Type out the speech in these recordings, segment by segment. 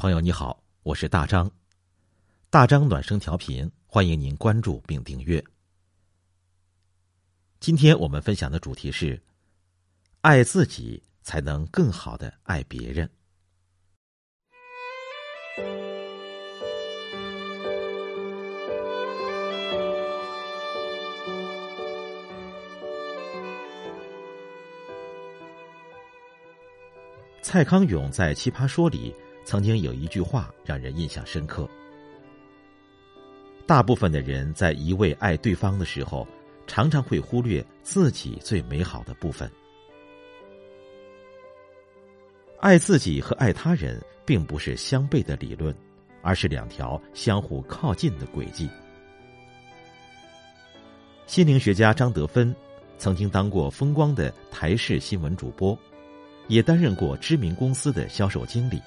朋友你好，我是大张，大张暖声调频，欢迎您关注并订阅。今天我们分享的主题是：爱自己才能更好的爱别人。蔡康永在《奇葩说》里。曾经有一句话让人印象深刻：大部分的人在一味爱对方的时候，常常会忽略自己最美好的部分。爱自己和爱他人并不是相悖的理论，而是两条相互靠近的轨迹。心灵学家张德芬曾经当过风光的台式新闻主播，也担任过知名公司的销售经理。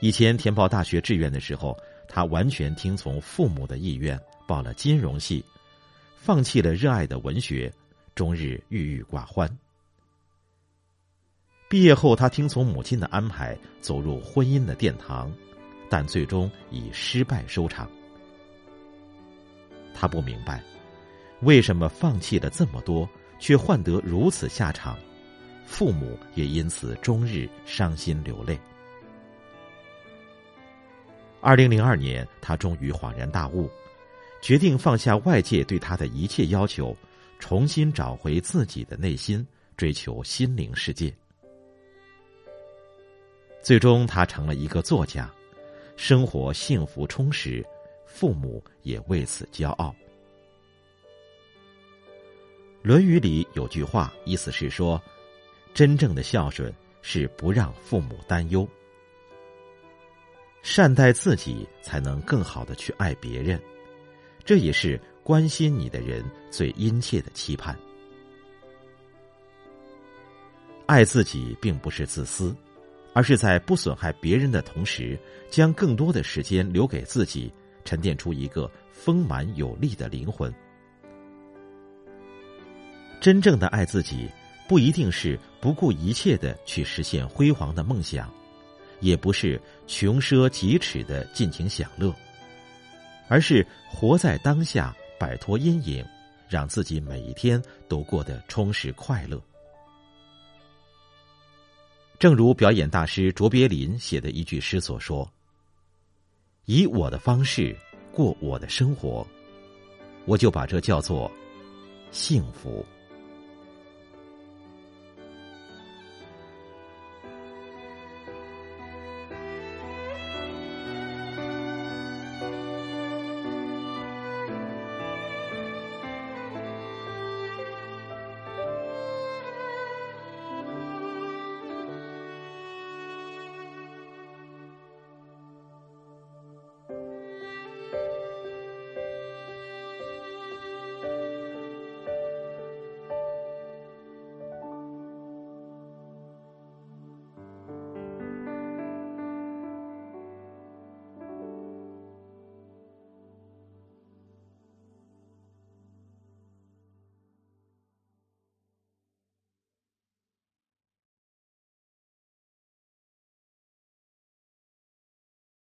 以前填报大学志愿的时候，他完全听从父母的意愿报了金融系，放弃了热爱的文学，终日郁郁寡欢。毕业后，他听从母亲的安排走入婚姻的殿堂，但最终以失败收场。他不明白，为什么放弃了这么多，却换得如此下场，父母也因此终日伤心流泪。二零零二年，他终于恍然大悟，决定放下外界对他的一切要求，重新找回自己的内心，追求心灵世界。最终，他成了一个作家，生活幸福充实，父母也为此骄傲。《论语》里有句话，意思是说，真正的孝顺是不让父母担忧。善待自己，才能更好的去爱别人，这也是关心你的人最殷切的期盼。爱自己并不是自私，而是在不损害别人的同时，将更多的时间留给自己，沉淀出一个丰满有力的灵魂。真正的爱自己，不一定是不顾一切的去实现辉煌的梦想。也不是穷奢极侈的尽情享乐，而是活在当下，摆脱阴影，让自己每一天都过得充实快乐。正如表演大师卓别林写的一句诗所说：“以我的方式过我的生活，我就把这叫做幸福。”